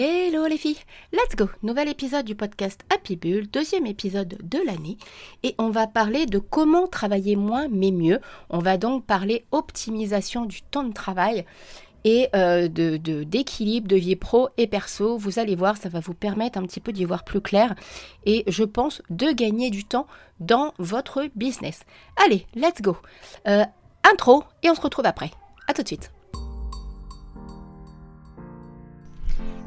Hello les filles, let's go Nouvel épisode du podcast Happy Bull, deuxième épisode de l'année et on va parler de comment travailler moins mais mieux. On va donc parler optimisation du temps de travail et euh, de d'équilibre de, vie pro et perso. Vous allez voir, ça va vous permettre un petit peu d'y voir plus clair et je pense de gagner du temps dans votre business. Allez, let's go euh, Intro et on se retrouve après. A tout de suite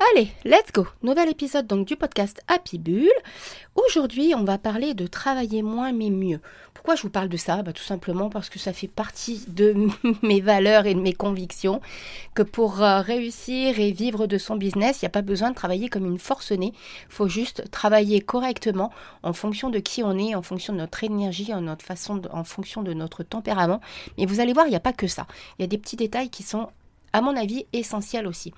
Allez, let's go Nouvel épisode donc du podcast Happy Bull. Aujourd'hui, on va parler de travailler moins mais mieux. Pourquoi je vous parle de ça? Bah, Tout simplement parce que ça fait partie de mes valeurs et de mes convictions que pour euh, réussir et vivre de son business, il n'y a pas besoin de travailler comme une forcenée. Il faut juste travailler correctement en fonction de qui on est, en fonction de notre énergie, en, notre façon en fonction de notre tempérament. Mais vous allez voir, il n'y a pas que ça. Il y a des petits détails qui sont à mon avis, essentiel aussi.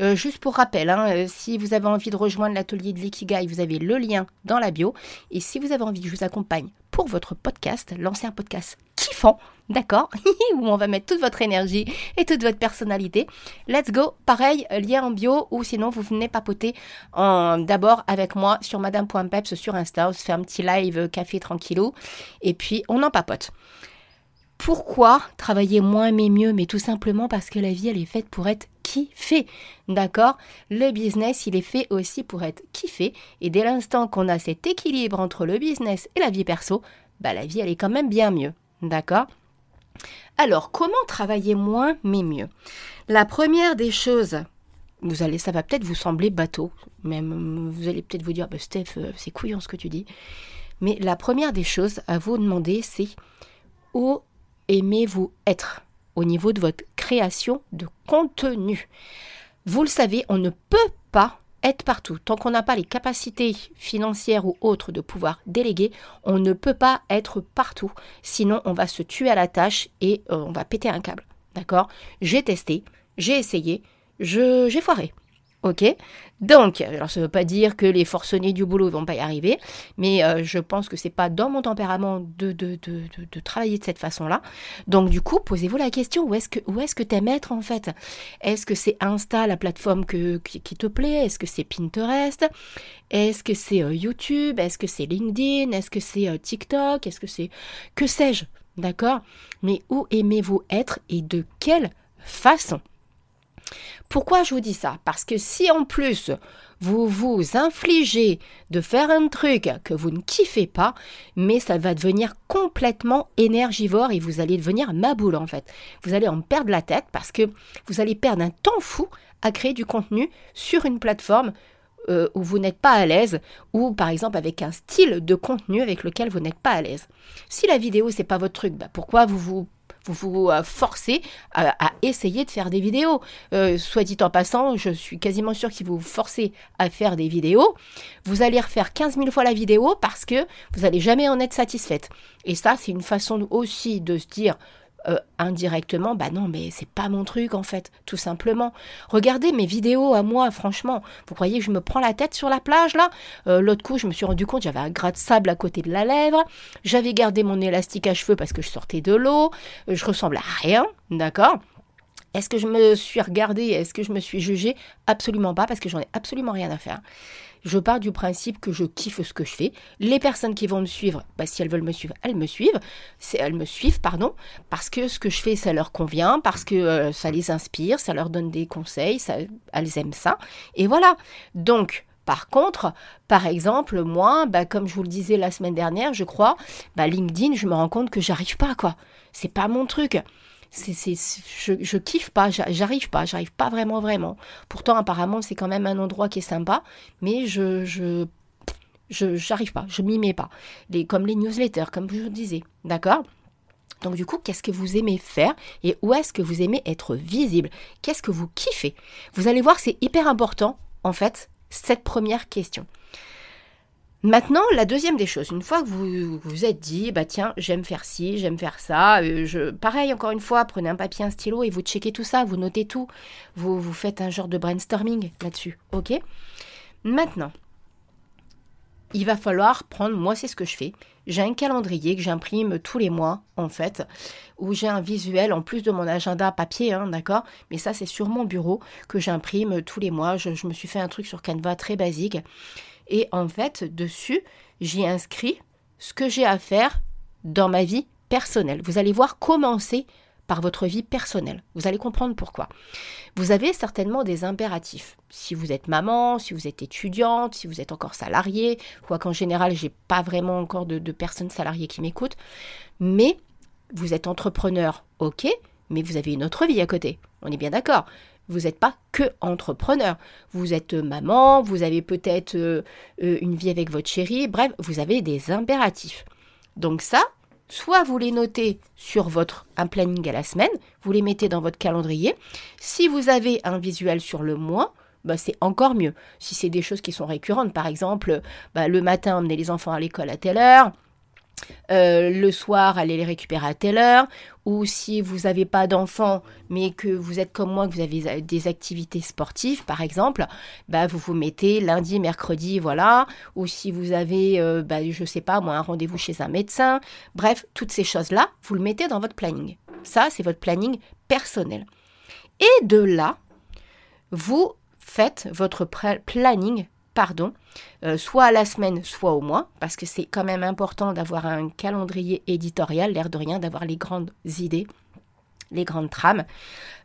Euh, juste pour rappel, hein, euh, si vous avez envie de rejoindre l'atelier de l'Ikigai, vous avez le lien dans la bio. Et si vous avez envie que je vous accompagne pour votre podcast, lancer un podcast kiffant, d'accord Où on va mettre toute votre énergie et toute votre personnalité. Let's go Pareil, lien en bio, ou sinon vous venez papoter d'abord avec moi sur madame.peps sur Insta. On se fait un petit live euh, café tranquillou. Et puis, on en papote. Pourquoi travailler moins mais mieux Mais tout simplement parce que la vie, elle est faite pour être kiffée. D'accord? Le business, il est fait aussi pour être kiffé. Et dès l'instant qu'on a cet équilibre entre le business et la vie perso, bah la vie, elle est quand même bien mieux. D'accord? Alors, comment travailler moins mais mieux? La première des choses, vous allez, ça va peut-être vous sembler bateau, même vous allez peut-être vous dire, bah, Steph, euh, c'est couillon ce que tu dis. Mais la première des choses à vous demander, c'est où aimez-vous être au niveau de votre création de contenu? Vous le savez, on ne peut pas être partout. Tant qu'on n'a pas les capacités financières ou autres de pouvoir déléguer, on ne peut pas être partout. Sinon, on va se tuer à la tâche et euh, on va péter un câble. D'accord? J'ai testé, j'ai essayé, j'ai foiré. Ok. Donc, alors ça ne veut pas dire que les forcenés du boulot ne vont pas y arriver, mais euh, je pense que c'est pas dans mon tempérament de, de, de, travailler de cette façon-là. Donc, du coup, posez-vous la question, où est-ce que où est-ce être en fait? Est-ce que c'est Insta, la plateforme que, qui, te plaît? Est-ce que c'est Pinterest? Est-ce que c'est euh, YouTube? Est-ce que c'est LinkedIn? Est-ce que c'est euh, TikTok? Est-ce que c'est... Que sais-je? D'accord? Mais où aimez-vous être et de quelle façon? Pourquoi je vous dis ça? Parce que si en plus vous vous infligez de faire un truc que vous ne kiffez pas, mais ça va devenir complètement énergivore et vous allez devenir ma boule en fait. Vous allez en perdre la tête parce que vous allez perdre un temps fou à créer du contenu sur une plateforme euh, où vous n'êtes pas à l'aise ou par exemple avec un style de contenu avec lequel vous n'êtes pas à l'aise. Si la vidéo c'est pas votre truc, bah pourquoi vous vous vous vous euh, forcez à, essayer de faire des vidéos. Euh, soit dit en passant, je suis quasiment sûre que si vous vous forcez à faire des vidéos, vous allez refaire 15 000 fois la vidéo parce que vous n'allez jamais en être satisfaite. Et ça, c'est une façon aussi de se dire, euh, indirectement, bah non, mais c'est pas mon truc en fait, tout simplement. Regardez mes vidéos à moi, franchement. Vous croyez que je me prends la tête sur la plage là? Euh, L'autre coup, je me suis rendu compte, j'avais un gras de sable à côté de la lèvre. J'avais gardé mon élastique à cheveux parce que je sortais de l'eau. Je ressemble à rien, d'accord? Est-ce que je me suis regardée? Est-ce que je me suis jugée? Absolument pas, parce que j'en ai absolument rien à faire. Je pars du principe que je kiffe ce que je fais. Les personnes qui vont me suivre, bah, si elles veulent me suivre, elles me suivent. Elles me suivent, pardon, parce que ce que je fais, ça leur convient, parce que euh, ça les inspire, ça leur donne des conseils, ça, elles aiment ça. Et voilà. Donc, Par contre, par exemple, moi, bah, comme je vous le disais la semaine dernière, je crois, bah, LinkedIn, je me rends compte que j'arrive pas, quoi. C'est pas mon truc. C'est, je, je kiffe pas, j'arrive pas, j'arrive pas vraiment, vraiment. Pourtant, apparemment, c'est quand même un endroit qui est sympa, mais je, je, je j'arrive pas, je m'y mets pas. Les, comme les newsletters, comme je vous disais, d'accord? Donc du coup, qu'est-ce que vous aimez faire et où est-ce que vous aimez être visible? Qu'est-ce que vous kiffez? Vous allez voir, c'est hyper important, en fait, cette première question. Maintenant, la deuxième des choses, une fois que vous vous êtes dit, bah tiens, j'aime faire ci, j'aime faire ça, euh, je, pareil, encore une fois, prenez un papier, un stylo et vous checkez tout ça, vous notez tout, vous, vous faites un genre de brainstorming là-dessus, ok? Maintenant, il va falloir prendre, moi c'est ce que je fais, j'ai un calendrier que j'imprime tous les mois en fait, où j'ai un visuel en plus de mon agenda papier, hein, d'accord? Mais ça c'est sur mon bureau que j'imprime tous les mois, je, me suis fait un truc sur Canva très basique, et en fait dessus j'ai inscrit ce que j'ai à faire dans ma vie personnelle. Vous allez voir comment c'est par votre vie personnelle. Vous allez comprendre pourquoi. Vous avez certainement des impératifs. Si vous êtes maman, si vous êtes étudiante, si vous êtes encore salarié, quoi qu'en général, j'ai pas vraiment encore de personnes salariées qui m'écoutent, mais vous êtes entrepreneur, ok, mais vous avez une autre vie à côté. On est bien d'accord. Vous n'êtes pas que entrepreneur. Vous êtes maman, vous avez peut-être euh, euh, une vie avec votre chérie, bref, vous avez des impératifs. Donc ça, soit vous les notez sur votre un planning à la semaine, vous les mettez dans votre calendrier. Si vous avez un visuel sur le mois, bah, c'est encore mieux. Si c'est des choses qui sont récurrentes, par exemple, bah, le matin, emmener les enfants à l'école à telle heure, euh, le soir, allez les récupérer à telle heure, ou si vous n'avez pas d'enfants, mais que vous êtes comme moi, que vous avez des activités sportives, par exemple, bah, vous vous mettez lundi, mercredi, voilà, ou si vous avez, euh, bah, je sais pas, moi, un rendez-vous chez un médecin, bref, toutes ces choses-là, vous le mettez dans votre planning. Ça, c'est votre planning personnel. Et de là, vous faites votre planning pardon, euh, soit à la semaine, soit au mois, parce que c'est quand même important d'avoir un calendrier éditorial, l'air de rien, d'avoir les grandes idées, les grandes trames.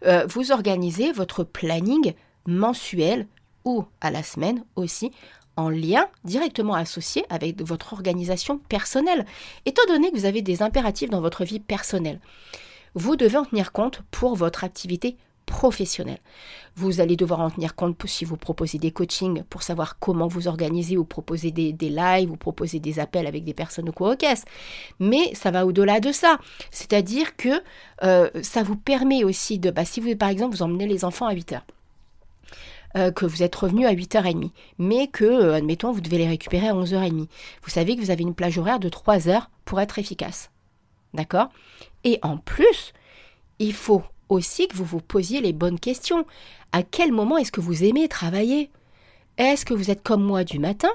Euh, vous organisez votre planning mensuel ou à la semaine aussi, en lien directement associé avec votre organisation personnelle, étant donné que vous avez des impératifs dans votre vie personnelle. Vous devez en tenir compte pour votre activité professionnel. Vous allez devoir en tenir compte si vous proposez des coachings pour savoir comment vous organiser ou proposer des, lives ou proposer des appels avec des personnes au co caisse. Mais ça va au-delà de ça. C'est-à-dire que euh, ça vous permet aussi de, bah, si vous, par exemple, vous emmenez les enfants à 8 heures, euh, que vous êtes revenu à 8h30, mais que, euh, admettons, vous devez les récupérer à 11h30. Vous savez que vous avez une plage horaire de 3 heures pour être efficace. D'accord? Et en plus, il faut aussi que vous vous posiez les bonnes questions. À quel moment est-ce que vous aimez travailler? Est-ce que vous êtes comme moi du matin?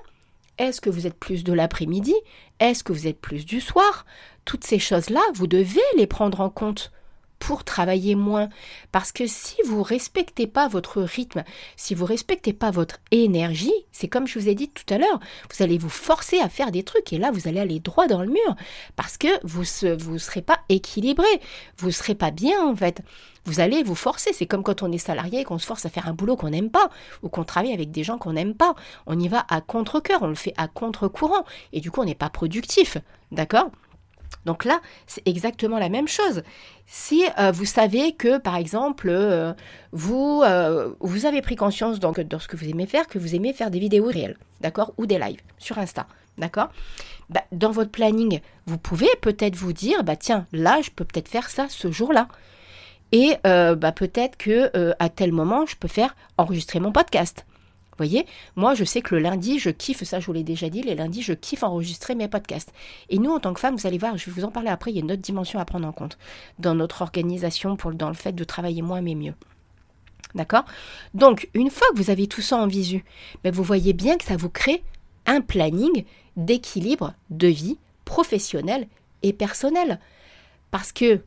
Est-ce que vous êtes plus de l'après-midi? Est-ce que vous êtes plus du soir? Toutes ces choses-là, vous devez les prendre en compte pour travailler moins. Parce que si vous respectez pas votre rythme, si vous respectez pas votre énergie, c'est comme je vous ai dit tout à l'heure, vous allez vous forcer à faire des trucs et là vous allez aller droit dans le mur parce que vous ne vous serez pas équilibré, vous serez pas bien en fait. Vous allez vous forcer, c'est comme quand on est salarié et qu'on se force à faire un boulot qu'on n'aime pas ou qu'on travaille avec des gens qu'on n'aime pas. On y va à contre-cœur, on le fait à contre-courant et du coup on n'est pas productif. D'accord? Donc là, c'est exactement la même chose. Si euh, vous savez que, par exemple, euh, vous, euh, vous avez pris conscience donc, de ce que vous aimez faire, que vous aimez faire des vidéos réelles, d'accord Ou des lives sur Insta, d'accord? Bah, Dans votre planning, vous pouvez peut-être vous dire, bah tiens, là, je peux peut-être faire ça ce jour-là. Et bah, peut-être que à tel moment, je peux faire enregistrer mon podcast voyez, moi je sais que le lundi, je kiffe, ça je vous l'ai déjà dit, les lundis, je kiffe enregistrer mes podcasts. Et nous, en tant que femmes, vous allez voir, je vais vous en parler après, il y a une autre dimension à prendre en compte dans notre organisation, pour, dans le fait de travailler moins mais mieux. D'accord? Donc, une fois que vous avez tout ça en visu, ben, vous voyez bien que ça vous crée un planning d'équilibre de vie professionnelle et personnelle. Parce que,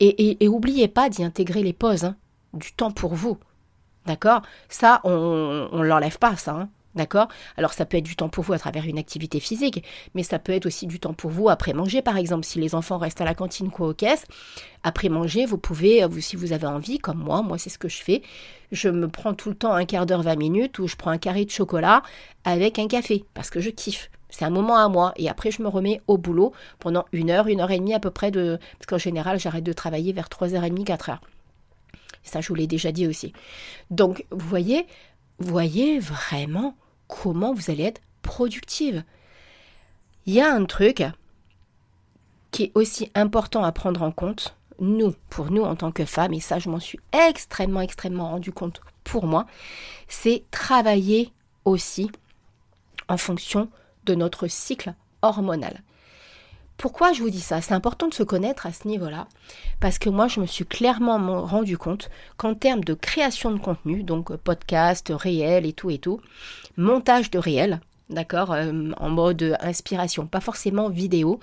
et, et, oubliez pas d'y intégrer les pauses, hein, du temps pour vous. D'accord? Ça, on ne l'enlève pas, ça. Hein. D'accord? Alors ça peut être du temps pour vous à travers une activité physique, mais ça peut être aussi du temps pour vous après manger, par exemple. Si les enfants restent à la cantine ou aux caisses, après manger, vous pouvez, vous, si vous avez envie, comme moi, moi c'est ce que je fais, je me prends tout le temps un quart d'heure, 20 minutes, où je prends un carré de chocolat avec un café, parce que je kiffe. C'est un moment à moi. Et après, je me remets au boulot pendant une heure, une heure et demie à peu près. Parce qu'en général, j'arrête de travailler vers 3h30, 4h. Ça, je vous l'ai déjà dit aussi. Donc, vous voyez, voyez vraiment comment vous allez être productive. Il y a un truc qui est aussi important à prendre en compte, nous, pour nous en tant que femmes, et ça je m'en suis extrêmement, extrêmement rendu compte pour moi, c'est travailler aussi en fonction de notre cycle hormonal. Pourquoi je vous dis ça? C'est important de se connaître à ce niveau-là, parce que moi, je me suis clairement rendu compte qu'en termes de création de contenu, donc podcast, réel et tout et tout, montage de réel, d'accord, euh, en mode inspiration, pas forcément vidéo,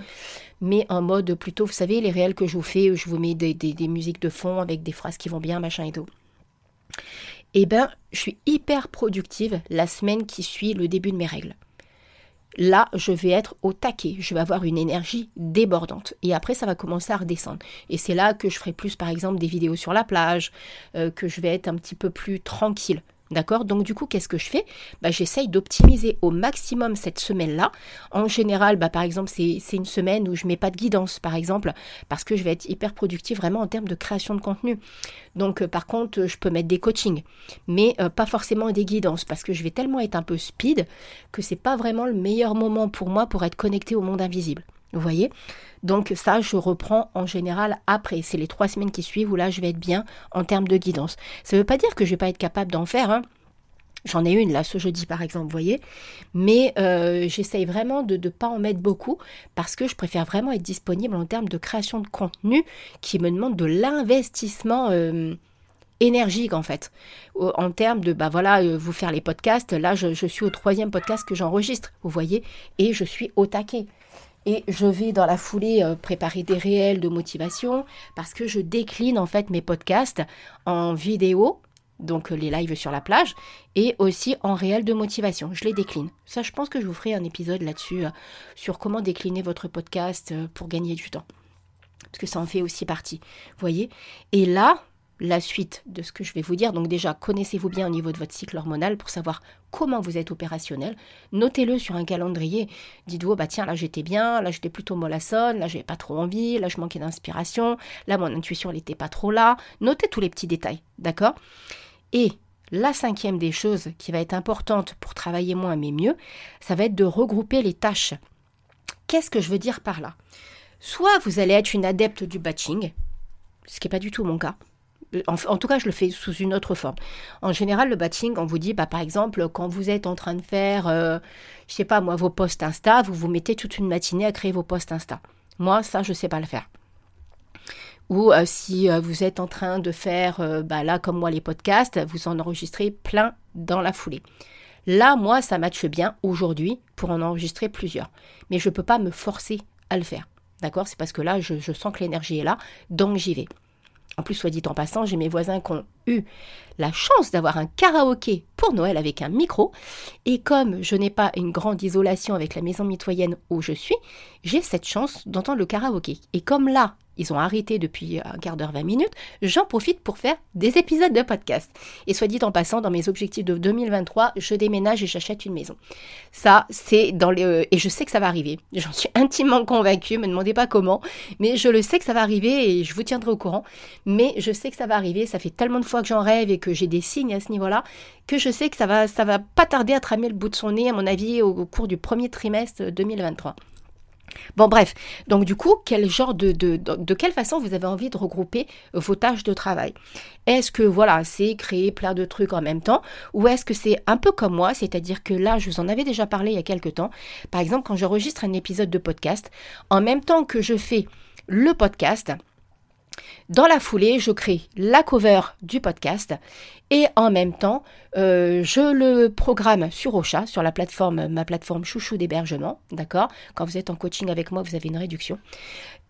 mais en mode plutôt, vous savez, les réels que je vous fais, je vous mets des, des musiques de fond avec des phrases qui vont bien, machin et tout. Eh bien, je suis hyper productive la semaine qui suit le début de mes règles là, je vais être au taquet, je vais avoir une énergie débordante. Et après, ça va commencer à redescendre. Et c'est là que je ferai plus, par exemple, des vidéos sur la plage, euh, que je vais être un petit peu plus tranquille. D'accord? Donc du coup, qu'est-ce que je fais? Bah, J'essaye d'optimiser au maximum cette semaine-là. En général, bah, par exemple, c'est une semaine où je mets pas de guidance, par exemple, parce que je vais être hyper productive vraiment en termes de création de contenu. Donc euh, par contre, je peux mettre des coachings, mais euh, pas forcément des guidances, parce que je vais tellement être un peu speed que c'est pas vraiment le meilleur moment pour moi pour être connecté au monde invisible. Vous voyez? Donc ça, je reprends en général après. C'est les trois semaines qui suivent où là, je vais être bien en termes de guidance. Ça ne veut pas dire que je ne vais pas être capable d'en faire. Hein. J'en ai une là ce jeudi par exemple, vous voyez. Mais euh, j'essaye vraiment de ne pas en mettre beaucoup parce que je préfère vraiment être disponible en termes de création de contenu qui me demande de l'investissement. Euh, énergique en fait en termes de bah voilà euh, vous faire les podcasts là je, je suis au troisième podcast que j'enregistre vous voyez et je suis au taquet et je vais dans la foulée euh, préparer des réels de motivation parce que je décline en fait mes podcasts en vidéo, donc euh, les lives sur la plage, et aussi en réel de motivation. Je les décline. Ça, je pense que je vous ferai un épisode là-dessus euh, sur comment décliner votre podcast pour gagner du temps. Parce que ça en fait aussi partie. Vous voyez Et là, la suite de ce que je vais vous dire. Donc déjà, connaissez-vous bien au niveau de votre cycle hormonal pour savoir comment vous êtes opérationnel. Notez-le sur un calendrier. Dites-vous, bah tiens, là j'étais bien, là j'étais plutôt mollassonne, là j'avais pas trop envie, là je manquais d'inspiration, là mon intuition elle n'était pas trop là. Notez tous les petits détails, d'accord? Et la cinquième des choses qui va être importante pour travailler moins mais mieux, ça va être de regrouper les tâches. Qu'est-ce que je veux dire par là? Soit vous allez être une adepte du batching, ce qui n'est pas du tout mon cas. En, tout cas, je le fais sous une autre forme. En général, le batching, on vous dit, bah, par exemple, quand vous êtes en train de faire, euh, je sais pas moi, vos posts Insta, vous vous mettez toute une matinée à créer vos posts Insta. Moi, ça, je ne sais pas le faire. Ou euh, si euh, vous êtes en train de faire, bah, là, comme moi, les podcasts, vous en enregistrez plein dans la foulée. Là, moi, ça matche bien aujourd'hui pour en enregistrer plusieurs. Mais je ne peux pas me forcer à le faire. D'accord? C'est parce que là, je sens que l'énergie est là, donc j'y vais. En plus, soit dit en passant, j'ai mes voisins qui ont eu la chance d'avoir un karaoké pour Noël avec un micro. Et comme je n'ai pas une grande isolation avec la maison mitoyenne où je suis, j'ai cette chance d'entendre le karaoké. Et comme là, ils ont arrêté depuis un quart d'heure, 20 minutes, j'en profite pour faire des épisodes de podcast. Et soit dit en passant, dans mes objectifs de 2023, je déménage et j'achète une maison. Ça, c'est dans les... Et je sais que ça va arriver. J'en suis intimement convaincue, me demandez pas comment, mais je le sais que ça va arriver et je vous tiendrai au courant. Mais je sais que ça va arriver, ça fait tellement de fois que j'en rêve et que j'ai des signes à ce niveau-là, que je sais que ça va, ça va pas tarder à tramer le bout de son nez, à mon avis, au cours du premier trimestre 2023. Bon bref, donc du coup, quel genre de, de, de, quelle façon vous avez envie de regrouper vos tâches de travail? Est-ce que voilà, c'est créer plein de trucs en même temps? Ou est-ce que c'est un peu comme moi, c'est-à-dire que là, je vous en avais déjà parlé il y a quelques temps. Par exemple, quand j'enregistre un épisode de podcast, en même temps que je fais le podcast, Dans la foulée, je crée la cover du podcast et en même temps, euh, je le programme sur Ocha, sur la plateforme, ma plateforme chouchou d'hébergement, d'accord? Quand vous êtes en coaching avec moi, vous avez une réduction.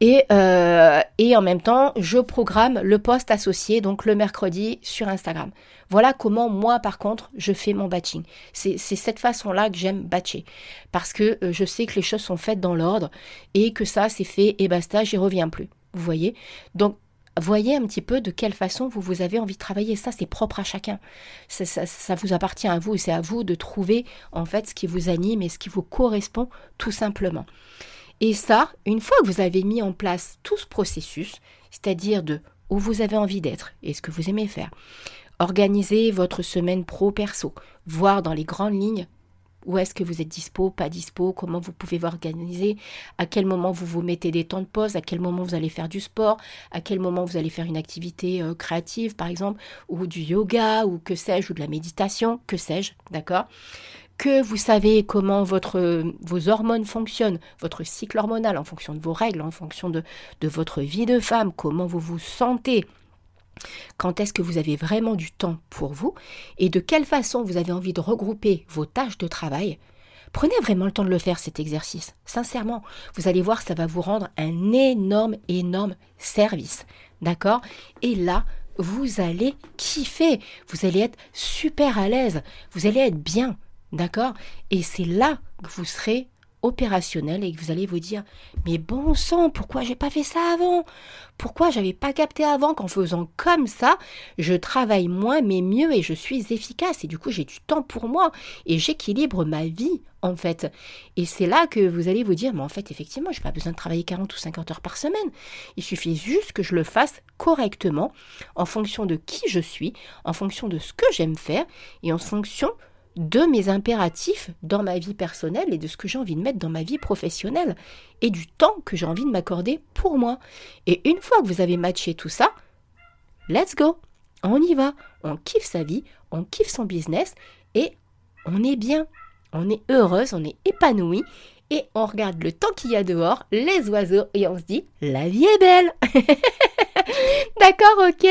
Et, euh, et en même temps, je programme le post associé, donc le mercredi sur Instagram. Voilà comment moi, par contre, je fais mon batching. C'est cette façon-là que j'aime batcher. Parce que euh, je sais que les choses sont faites dans l'ordre et que ça, c'est fait et basta, j'y reviens plus. Vous voyez Donc, voyez un petit peu de quelle façon vous, vous avez envie de travailler. Ça, c'est propre à chacun. Ça, vous appartient à vous et c'est à vous de trouver en fait ce qui vous anime et ce qui vous correspond tout simplement. Et ça, une fois que vous avez mis en place tout ce processus, c'est-à-dire de où vous avez envie d'être et ce que vous aimez faire, organisez votre semaine pro-perso, voir dans les grandes lignes où est-ce que vous êtes dispo, pas dispo, comment vous pouvez vous organiser, à quel moment vous vous mettez des temps de pause, à quel moment vous allez faire du sport, à quel moment vous allez faire une activité euh, créative par exemple, ou du yoga, ou que sais-je, ou de la méditation, que sais-je, d'accord? Que vous savez comment votre, vos hormones fonctionnent, votre cycle hormonal en fonction de vos règles, en fonction de, de votre vie de femme, comment vous vous sentez, quand est-ce que vous avez vraiment du temps pour vous et de quelle façon vous avez envie de regrouper vos tâches de travail? Prenez vraiment le temps de le faire, cet exercice. Sincèrement, vous allez voir, ça va vous rendre un énorme, énorme service. D'accord? Et là, vous allez kiffer. Vous allez être super à l'aise. Vous allez être bien. D'accord? Et c'est là que vous serez opérationnel et que vous allez vous dire mais bon sang pourquoi j'ai pas fait ça avant? Pourquoi j'avais pas capté avant qu'en faisant comme ça je travaille moins mais mieux et je suis efficace et du coup j'ai du temps pour moi et j'équilibre ma vie en fait. Et c'est là que vous allez vous dire mais en fait effectivement j'ai pas besoin de travailler 40 ou 50 heures par semaine. Il suffit juste que je le fasse correctement en fonction de qui je suis en fonction de ce que j'aime faire et en fonction de mes impératifs dans ma vie personnelle et de ce que j'ai envie de mettre dans ma vie professionnelle et du temps que j'ai envie de m'accorder pour moi. Et une fois que vous avez matché tout ça, let's go, on y va, on kiffe sa vie, on kiffe son business et on est bien, on est heureuse, on est épanoui et on regarde le temps qu'il y a dehors, les oiseaux et on se dit la vie est belle. D'accord, ok.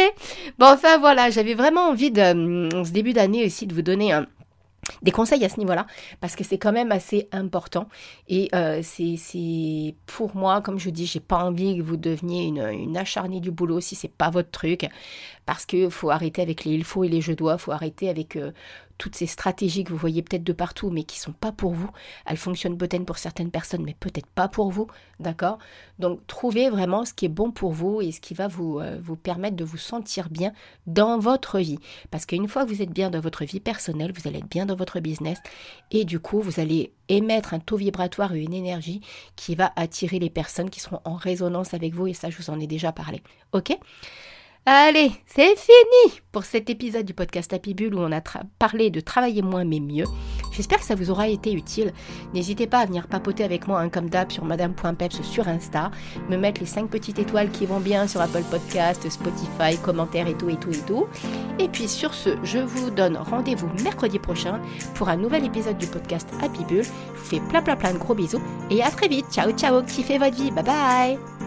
Bon, enfin voilà, j'avais vraiment envie de, en ce début d'année aussi, de vous donner un, des conseils à ce niveau-là, parce que c'est quand même assez important. Et euh, c'est pour moi, comme je dis, j'ai pas envie que vous deveniez une, une acharnée du boulot si c'est pas votre truc, parce qu'il faut arrêter avec les il faut et les je dois, faut arrêter avec euh, toutes ces stratégies que vous voyez peut-être de partout, mais qui sont pas pour vous. Elles fonctionnent peut-être pour certaines personnes, mais peut-être pas pour vous, d'accord? Donc trouvez vraiment ce qui est bon pour vous et ce qui va vous, euh, vous permettre de vous sentir bien dans votre vie. Parce qu'une fois que vous êtes bien dans votre vie personnelle, vous allez être bien dans votre business et du coup, vous allez émettre un taux vibratoire et une énergie qui va attirer les personnes qui seront en résonance avec vous et ça, je vous en ai déjà parlé. Ok? Allez, c'est fini pour cet épisode du podcast Happy Bull où on a parlé de travailler moins mais mieux. J'espère que ça vous aura été utile. N'hésitez pas à venir papoter avec moi, un comme d'hab, sur madame.peps sur Insta, me mettre les 5 petites étoiles qui vont bien sur Apple Podcast, Spotify, commentaires et tout et tout et tout. Et puis sur ce, je vous donne rendez-vous mercredi prochain pour un nouvel épisode du podcast Happy Bull. Je vous fais plein plein plein de gros bisous et à très vite. Ciao ciao, kiffez votre vie, bye bye